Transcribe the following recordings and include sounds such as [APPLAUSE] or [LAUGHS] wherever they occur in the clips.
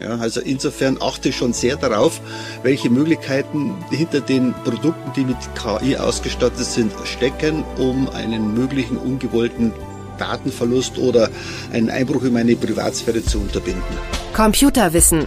Ja, also insofern achte ich schon sehr darauf, welche Möglichkeiten hinter den Produkten, die mit KI ausgestattet sind, stecken, um einen möglichen ungewollten Datenverlust oder einen Einbruch in meine Privatsphäre zu unterbinden. Computerwissen.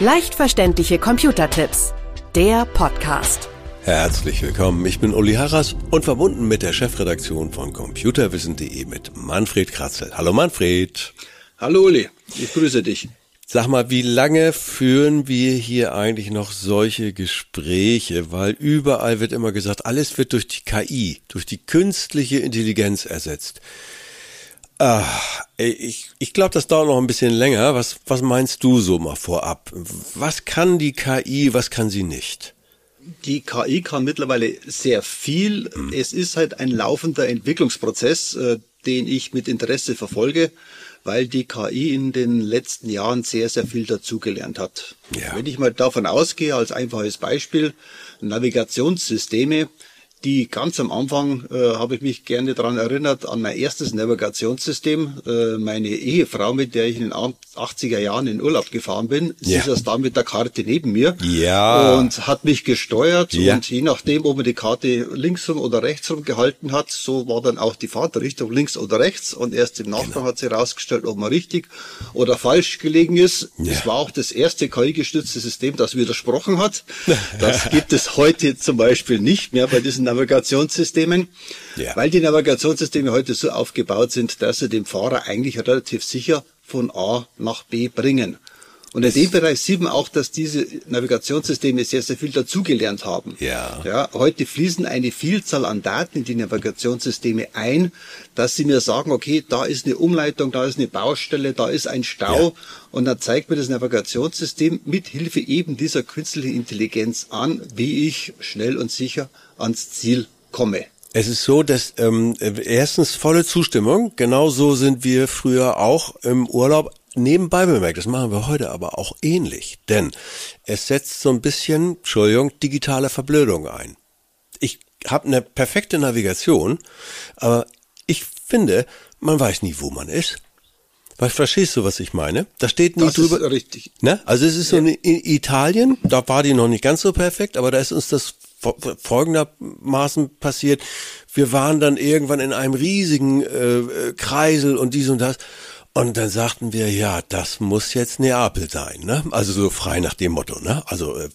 Leicht verständliche Computertipps. Der Podcast. Herzlich willkommen, ich bin Uli Harras und verbunden mit der Chefredaktion von computerwissen.de mit Manfred Kratzel. Hallo Manfred. Hallo Uli, ich grüße dich. Sag mal, wie lange führen wir hier eigentlich noch solche Gespräche? Weil überall wird immer gesagt, alles wird durch die KI, durch die künstliche Intelligenz ersetzt. Ah, ich ich glaube, das dauert noch ein bisschen länger. Was, was meinst du so mal vorab? Was kann die KI, was kann sie nicht? Die KI kann mittlerweile sehr viel. Hm. Es ist halt ein laufender Entwicklungsprozess, äh, den ich mit Interesse verfolge weil die KI in den letzten Jahren sehr, sehr viel dazugelernt hat. Ja. Wenn ich mal davon ausgehe, als einfaches Beispiel, Navigationssysteme, die ganz am Anfang äh, habe ich mich gerne daran erinnert an mein erstes Navigationssystem. Äh, meine Ehefrau, mit der ich in den 80er Jahren in Urlaub gefahren bin, ja. sie saß da mit der Karte neben mir ja. und hat mich gesteuert. Ja. Und je nachdem, ob man die Karte linksrum oder rechtsrum gehalten hat, so war dann auch die Fahrtrichtung links oder rechts. Und erst im Nachgang genau. hat sie herausgestellt, ob man richtig oder falsch gelegen ist. Das war auch das erste KI-gestützte System, das widersprochen hat. [LAUGHS] Das gibt es heute zum Beispiel nicht mehr bei diesen Navigationssystemen, ja. weil die Navigationssysteme heute so aufgebaut sind, dass sie den Fahrer eigentlich relativ sicher von A nach B bringen. Und in dem Bereich sieht man auch, dass diese Navigationssysteme sehr, sehr viel dazugelernt haben. Ja. ja. Heute fließen eine Vielzahl an Daten in die Navigationssysteme ein, dass sie mir sagen, okay, da ist eine Umleitung, da ist eine Baustelle, da ist ein Stau. Ja. Und dann zeigt mir das Navigationssystem mit Hilfe eben dieser künstlichen Intelligenz an, wie ich schnell und sicher ans Ziel komme. Es ist so, dass ähm, erstens volle Zustimmung. Genauso sind wir früher auch im Urlaub Nebenbei bemerkt, das machen wir heute aber auch ähnlich, denn es setzt so ein bisschen, Entschuldigung, digitale Verblödung ein. Ich habe eine perfekte Navigation, aber ich finde, man weiß nie, wo man ist. Verstehst du, was ich meine? Da steht nie das drüber. Ist richtig. Ne? Also es ist so in Italien, da war die noch nicht ganz so perfekt, aber da ist uns das folgendermaßen passiert. Wir waren dann irgendwann in einem riesigen äh, äh Kreisel und dies und das. Und dann sagten wir, ja, das muss jetzt Neapel sein, ne? Also so frei nach dem Motto, ne? Also äh,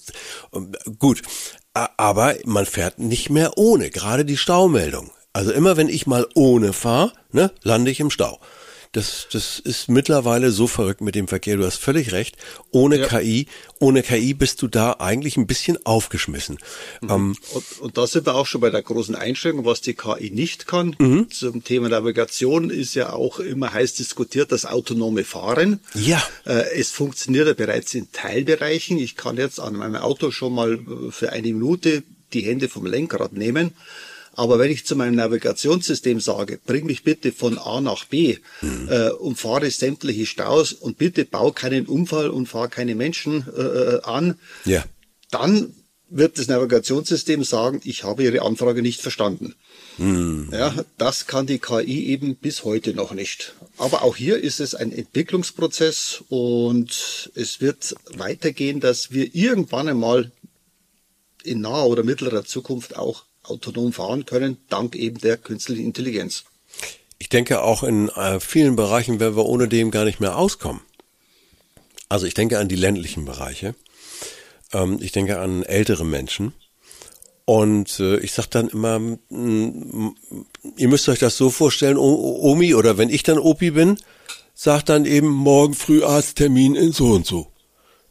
gut, aber man fährt nicht mehr ohne, gerade die Staumeldung. Also immer wenn ich mal ohne fahre, ne, lande ich im Stau. Das, das ist mittlerweile so verrückt mit dem Verkehr. Du hast völlig recht. Ohne ja. KI, ohne KI bist du da eigentlich ein bisschen aufgeschmissen. Mhm. Ähm, und, und da sind wir auch schon bei der großen Einschränkung, was die KI nicht kann. Mhm. Zum Thema Navigation ist ja auch immer heiß diskutiert das autonome Fahren. Ja. Äh, es funktioniert ja bereits in Teilbereichen. Ich kann jetzt an meinem Auto schon mal äh, für eine Minute die Hände vom Lenkrad nehmen. Aber wenn ich zu meinem Navigationssystem sage, bring mich bitte von A nach B, mhm. äh, umfahre sämtliche Staus und bitte bau keinen Unfall und fahr keine Menschen äh, äh, an, ja. dann wird das Navigationssystem sagen, ich habe Ihre Anfrage nicht verstanden. Mhm. Ja, das kann die KI eben bis heute noch nicht. Aber auch hier ist es ein Entwicklungsprozess und es wird weitergehen, dass wir irgendwann einmal in naher oder mittlerer Zukunft auch autonom fahren können, dank eben der künstlichen Intelligenz. Ich denke, auch in äh, vielen Bereichen werden wir ohne dem gar nicht mehr auskommen. Also ich denke an die ländlichen Bereiche. Ähm, ich denke an ältere Menschen. Und äh, ich sage dann immer, mm, ihr müsst euch das so vorstellen, Omi, oder wenn ich dann Opi bin, sagt dann eben morgen früh Arzttermin in so und so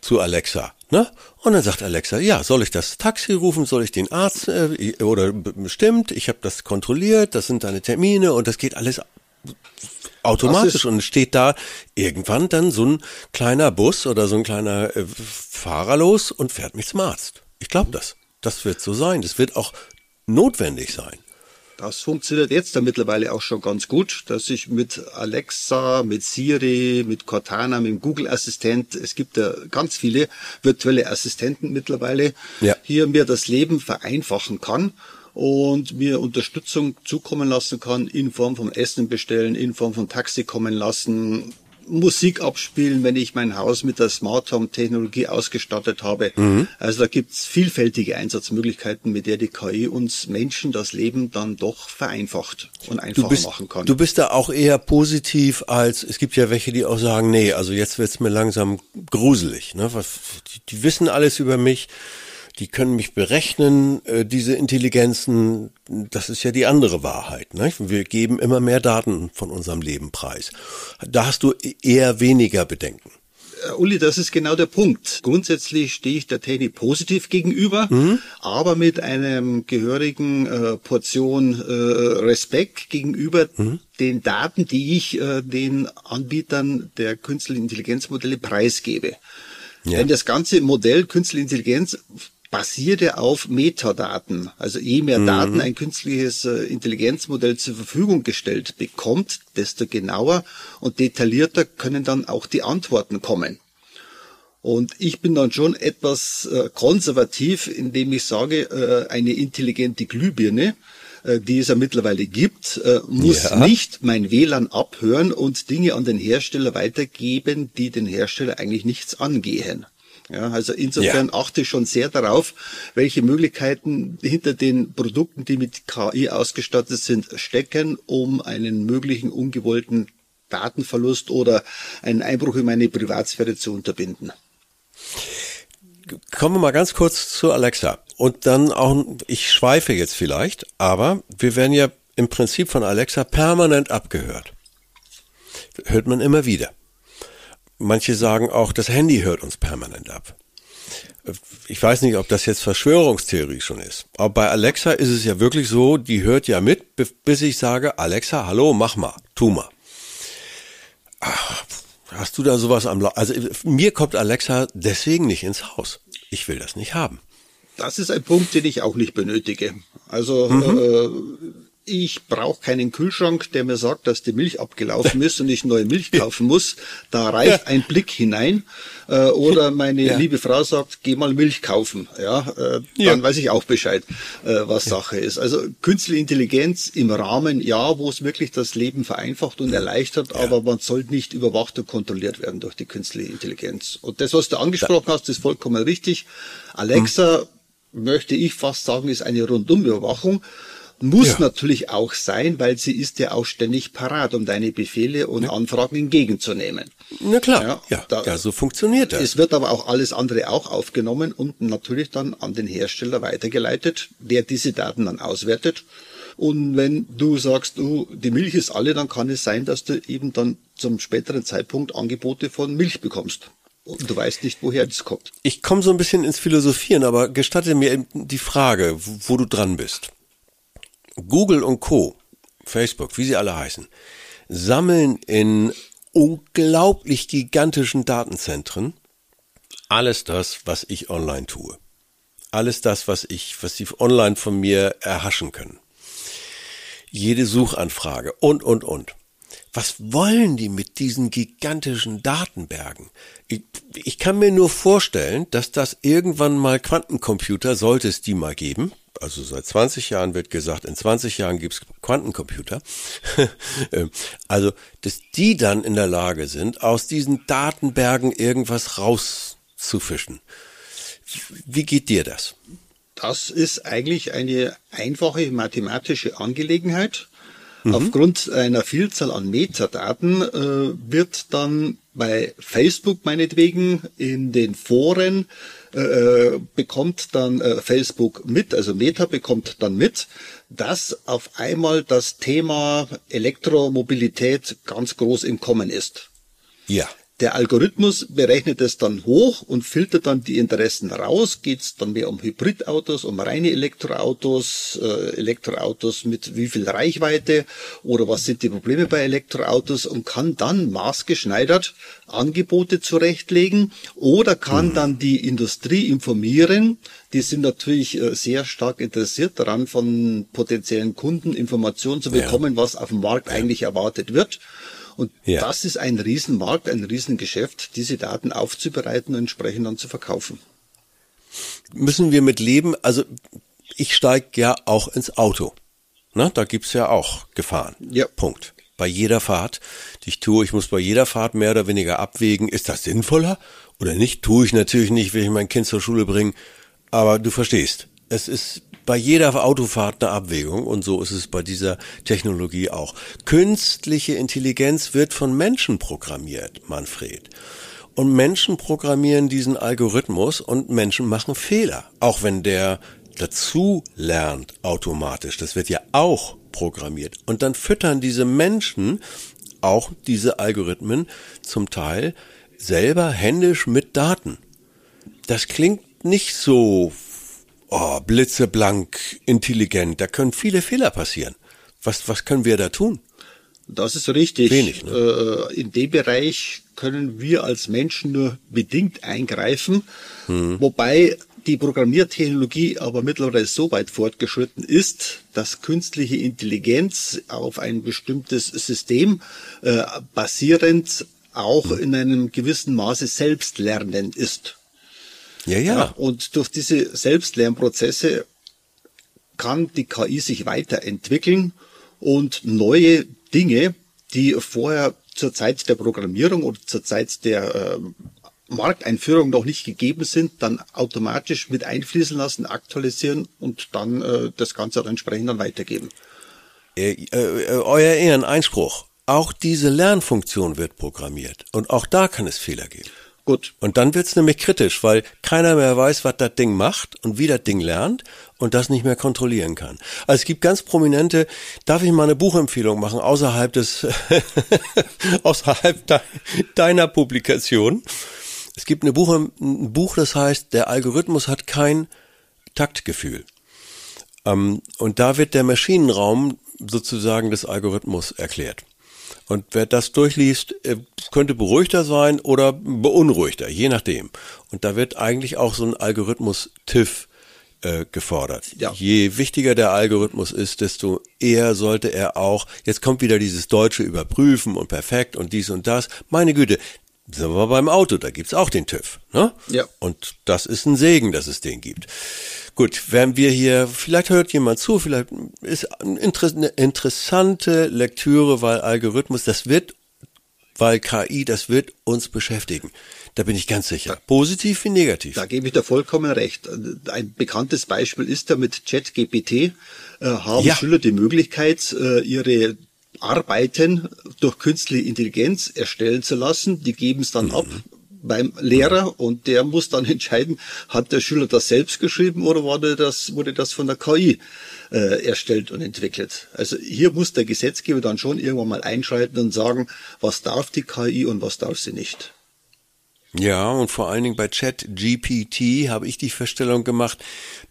zu Alexa. Ne? Und dann sagt Alexa, ja, soll ich das Taxi rufen, soll ich den Arzt äh, oder bestimmt, ich habe das kontrolliert, das sind deine Termine und das geht alles automatisch und steht da irgendwann dann so ein kleiner Bus oder so ein kleiner äh, Fahrer los und fährt mich zum Arzt. Ich glaube das. Das wird so sein. Das wird auch notwendig sein. Das funktioniert jetzt ja mittlerweile auch schon ganz gut, dass ich mit Alexa, mit Siri, mit Cortana, mit dem Google Assistent, es gibt ja ganz viele virtuelle Assistenten mittlerweile, ja. hier mir das Leben vereinfachen kann und mir Unterstützung zukommen lassen kann in Form von Essen bestellen, in Form von Taxi kommen lassen, Musik abspielen, wenn ich mein Haus mit der Smart Home Technologie ausgestattet habe. Mhm. Also da gibt's vielfältige Einsatzmöglichkeiten, mit der die KI uns Menschen das Leben dann doch vereinfacht und einfacher bist, machen kann. Du bist da auch eher positiv als, es gibt ja welche, die auch sagen, nee, also jetzt wird's mir langsam gruselig. Ne? Was, die, die wissen alles über mich die können mich berechnen, äh, diese Intelligenzen, das ist ja die andere Wahrheit. Ne? Wir geben immer mehr Daten von unserem Leben preis. Da hast du e-, eher weniger Bedenken. Äh, Uli, das ist genau der Punkt. Grundsätzlich stehe ich der Technik positiv gegenüber, mhm. aber mit einem gehörigen äh, Portion äh, Respekt gegenüber mhm. den Daten, die ich äh, den Anbietern der künstlichen Intelligenzmodelle preisgebe. Ja. Denn das ganze Modell Künstliche Intelligenz basiert ja auf Metadaten. Also je mehr mhm. Daten ein künstliches äh, Intelligenzmodell zur Verfügung gestellt bekommt, desto genauer und detaillierter können dann auch die Antworten kommen. Und ich bin dann schon etwas äh, konservativ, indem ich sage, äh, eine intelligente Glühbirne, die es ja mittlerweile gibt, muss ja. nicht mein WLAN abhören und Dinge an den Hersteller weitergeben, die den Hersteller eigentlich nichts angehen. Ja, also insofern ja. achte ich schon sehr darauf, welche Möglichkeiten hinter den Produkten, die mit KI ausgestattet sind, stecken, um einen möglichen ungewollten Datenverlust oder einen Einbruch in meine Privatsphäre zu unterbinden. Kommen wir mal ganz kurz zu Alexa. Und dann auch, ich schweife jetzt vielleicht, aber wir werden ja im Prinzip von Alexa permanent abgehört. Hört man immer wieder. Manche sagen auch, das Handy hört uns permanent ab. Ich weiß nicht, ob das jetzt Verschwörungstheorie schon ist. Aber bei Alexa ist es ja wirklich so, die hört ja mit, bis ich sage, Alexa, hallo, mach mal, tu mal. Ach, hast du da sowas am, La also mir kommt Alexa deswegen nicht ins Haus. Ich will das nicht haben. Das ist ein Punkt, den ich auch nicht benötige. Also mhm. Ich brauche keinen Kühlschrank, der mir sagt, dass die Milch abgelaufen ist und ich neue Milch [LAUGHS] kaufen muss. Da reicht ein Blick hinein. Äh, oder [LAUGHS] meine ja. liebe Frau sagt, geh mal Milch kaufen. Ja, äh, dann ja. weiß ich auch Bescheid, äh, was Sache ist. Also künstliche Intelligenz im Rahmen, ja, wo es wirklich das Leben vereinfacht und erleichtert, aber man soll nicht überwacht und kontrolliert werden durch die künstliche Intelligenz. Und das, was du angesprochen hast, ist vollkommen richtig. Alexa, hm. möchte ich fast sagen, ist eine Rundumüberwachung. Muss ja. natürlich auch sein, weil sie ist ja auch ständig parat, um deine Befehle und ja. Anfragen entgegenzunehmen. Na klar, ja, ja, da, ja, so funktioniert das. Es wird aber auch alles andere auch aufgenommen und natürlich dann an den Hersteller weitergeleitet, der diese Daten dann auswertet. Und wenn du sagst, du, die Milch ist alle, dann kann es sein, dass du eben dann zum späteren Zeitpunkt Angebote von Milch bekommst. Und du weißt nicht, woher das kommt. Ich komme so ein bisschen ins Philosophieren, aber gestatte mir die Frage, wo du dran bist. Google und Co., Facebook, wie sie alle heißen, sammeln in unglaublich gigantischen Datenzentren alles das, was ich online tue. Alles das, was ich, was sie online von mir erhaschen können. Jede Suchanfrage und, und, und. Was wollen die mit diesen gigantischen Datenbergen? Ich, ich kann mir nur vorstellen, dass das irgendwann mal Quantencomputer, sollte es die mal geben, also seit 20 Jahren wird gesagt, in 20 Jahren gibt's Quantencomputer. [LAUGHS] Ähm, also, dass die dann in der Lage sind, aus diesen Datenbergen irgendwas rauszufischen. Wie geht dir das? Das ist eigentlich eine einfache mathematische Angelegenheit. Mhm. Aufgrund einer Vielzahl an Metadaten äh, wird dann bei Facebook meinetwegen in den Foren äh, äh, bekommt dann äh, Facebook mit, also Meta bekommt dann mit, dass auf einmal das Thema Elektromobilität ganz groß im Kommen ist. Ja. Der Algorithmus berechnet es dann hoch und filtert dann die Interessen raus. Geht es dann mehr um Hybridautos, um reine Elektroautos, äh, Elektroautos mit wie viel Reichweite oder was sind die Probleme bei Elektroautos und kann dann maßgeschneidert Angebote zurechtlegen oder kann mhm. dann die Industrie informieren. Die sind natürlich äh, sehr stark interessiert daran, von potenziellen Kunden Informationen zu bekommen, ja. was auf dem Markt ja. eigentlich erwartet wird. Und ja. das ist ein Riesenmarkt, ein Riesengeschäft, diese Daten aufzubereiten und entsprechend dann zu verkaufen. Müssen wir mit leben? Also ich steige ja auch ins Auto. Na, da gibt's ja auch Gefahren. Ja. Punkt. Bei jeder Fahrt, die ich tue, ich muss bei jeder Fahrt mehr oder weniger abwägen, ist das sinnvoller oder nicht? Tue ich natürlich nicht, will ich mein Kind zur Schule bringen. Aber du verstehst, es ist bei jeder Autofahrt eine Abwägung und so ist es bei dieser Technologie auch. Künstliche Intelligenz wird von Menschen programmiert, Manfred. Und Menschen programmieren diesen Algorithmus und Menschen machen Fehler, auch wenn der dazu lernt automatisch. Das wird ja auch programmiert. Und dann füttern diese Menschen auch diese Algorithmen zum Teil selber händisch mit Daten. Das klingt nicht so oh, blitzeblank intelligent. Da können viele Fehler passieren. Was, was können wir da tun? Das ist richtig. Wenig, ne? Äh, in dem Bereich können wir als Menschen nur bedingt eingreifen, hm. wobei die Programmiertechnologie aber mittlerweile so weit fortgeschritten ist, dass künstliche Intelligenz auf ein bestimmtes System äh, basierend auch hm. in einem gewissen Maße selbstlernend ist. Ja, ja, ja. Und durch diese Selbstlernprozesse kann die KI sich weiterentwickeln und neue Dinge, die vorher zur Zeit der Programmierung oder zur Zeit der äh, Markteinführung noch nicht gegeben sind, dann automatisch mit einfließen lassen, aktualisieren und dann äh, das Ganze dann entsprechend dann weitergeben. Äh, äh, euer Ehreneinspruch. Auch diese Lernfunktion wird programmiert und auch da kann es Fehler geben. Gut. Und dann wird's nämlich kritisch, weil keiner mehr weiß, was das Ding macht und wie das Ding lernt und das nicht mehr kontrollieren kann. Also es gibt ganz prominente, darf ich mal eine Buchempfehlung machen, außerhalb des, [LAUGHS] außerhalb de, deiner Publikation. Es gibt eine Buch, ein Buch, das heißt, der Algorithmus hat kein Taktgefühl. Ähm, und da wird der Maschinenraum sozusagen des Algorithmus erklärt. Und wer das durchliest, äh, könnte beruhigter sein oder beunruhigter, je nachdem. Und da wird eigentlich auch so ein Algorithmus TIFF äh, gefordert. Ja. Je wichtiger der Algorithmus ist, desto eher sollte er auch, jetzt kommt wieder dieses deutsche Überprüfen und perfekt und dies und das. Meine Güte, sind wir beim Auto, da gibt's auch den TÜV. Ne? Ja. Und das ist ein Segen, dass es den gibt. Gut, wenn wir hier, vielleicht hört jemand zu, vielleicht ist eine interessante Lektüre, weil Algorithmus, das wird, weil KI, das wird uns beschäftigen. Da bin ich ganz sicher. Positiv wie negativ. Da gebe ich dir vollkommen recht. Ein bekanntes Beispiel ist da mit ChatGPT, äh, haben ja. Schüler die Möglichkeit, äh, ihre Arbeiten durch künstliche Intelligenz erstellen zu lassen. Die geben es dann mhm. ab beim Lehrer und der muss dann entscheiden, hat der Schüler das selbst geschrieben oder wurde das, wurde das von der KI äh, erstellt und entwickelt. Also hier muss der Gesetzgeber dann schon irgendwann mal einschreiten und sagen, was darf die KI und was darf sie nicht. Ja, und vor allen Dingen bei ChatGPT habe ich die Feststellung gemacht,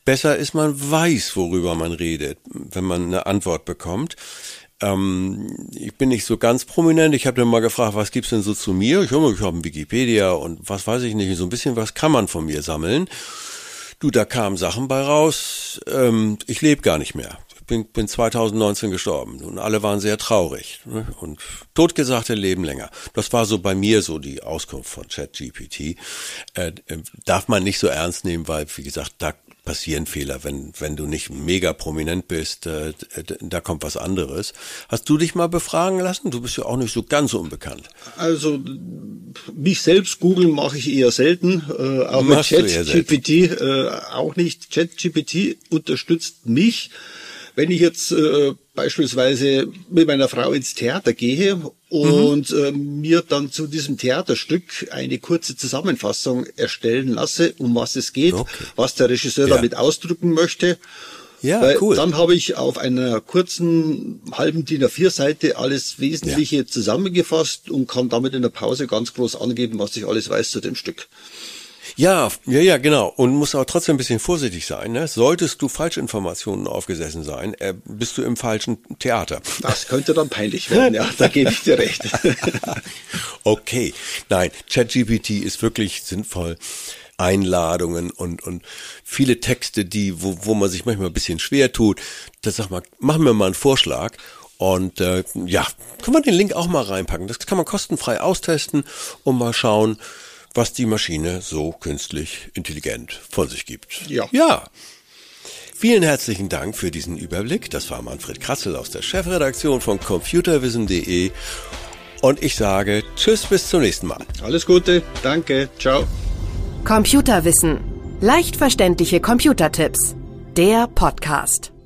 besser ist, man weiß, worüber man redet, wenn man eine Antwort bekommt. Ähm, ich bin nicht so ganz prominent. Ich habe dann mal gefragt, was gibt's denn so zu mir? Ich habe ich hab einen Wikipedia und was weiß ich nicht. So ein bisschen was kann man von mir sammeln. Du, da kamen Sachen bei raus. Ähm, ich lebe gar nicht mehr. Ich bin, bin 2019 gestorben und alle waren sehr traurig. Ne? Und totgesagte leben länger. Das war so bei mir so die Auskunft von ChatGPT. Äh, äh, darf man nicht so ernst nehmen, weil, wie gesagt, da passieren Fehler, wenn, wenn du nicht mega prominent bist, äh, da kommt was anderes. Hast du dich mal befragen lassen? Du bist ja auch nicht so ganz unbekannt. Also mich selbst googeln mache ich eher selten, äh, auch Machst mit ChatGPT äh, auch nicht. ChatGPT unterstützt mich wenn ich jetzt äh, beispielsweise mit meiner Frau ins Theater gehe und mhm. äh, mir dann zu diesem Theaterstück eine kurze Zusammenfassung erstellen lasse, um was es geht, okay. was der Regisseur ja. damit ausdrücken möchte. Ja, Weil cool. Dann habe ich auf einer kurzen halben DIN A4 Seite alles Wesentliche ja. zusammengefasst und kann damit in der Pause ganz groß angeben, was ich alles weiß zu dem Stück. Ja, ja, ja, genau. Und muss aber trotzdem ein bisschen vorsichtig sein. Ne? Solltest du Falschinformationen aufgesessen sein, äh, bist du im falschen Theater. Das könnte dann peinlich werden, ja, da gebe ich dir recht. [LAUGHS] okay, nein, ChatGPT ist wirklich sinnvoll. Einladungen und, und viele Texte, die, wo, wo man sich manchmal ein bisschen schwer tut. Das sag mal, machen wir mal einen Vorschlag und äh, ja, können wir den Link auch mal reinpacken. Das kann man kostenfrei austesten und mal schauen, was die Maschine so künstlich intelligent von sich gibt. Ja. Ja. Vielen herzlichen Dank für diesen Überblick. Das war Manfred Kratzel aus der Chefredaktion von computerwissen.de. Und ich sage Tschüss, bis zum nächsten Mal. Alles Gute, danke, ciao. Computerwissen. Leicht verständliche Computertipps. Der Podcast.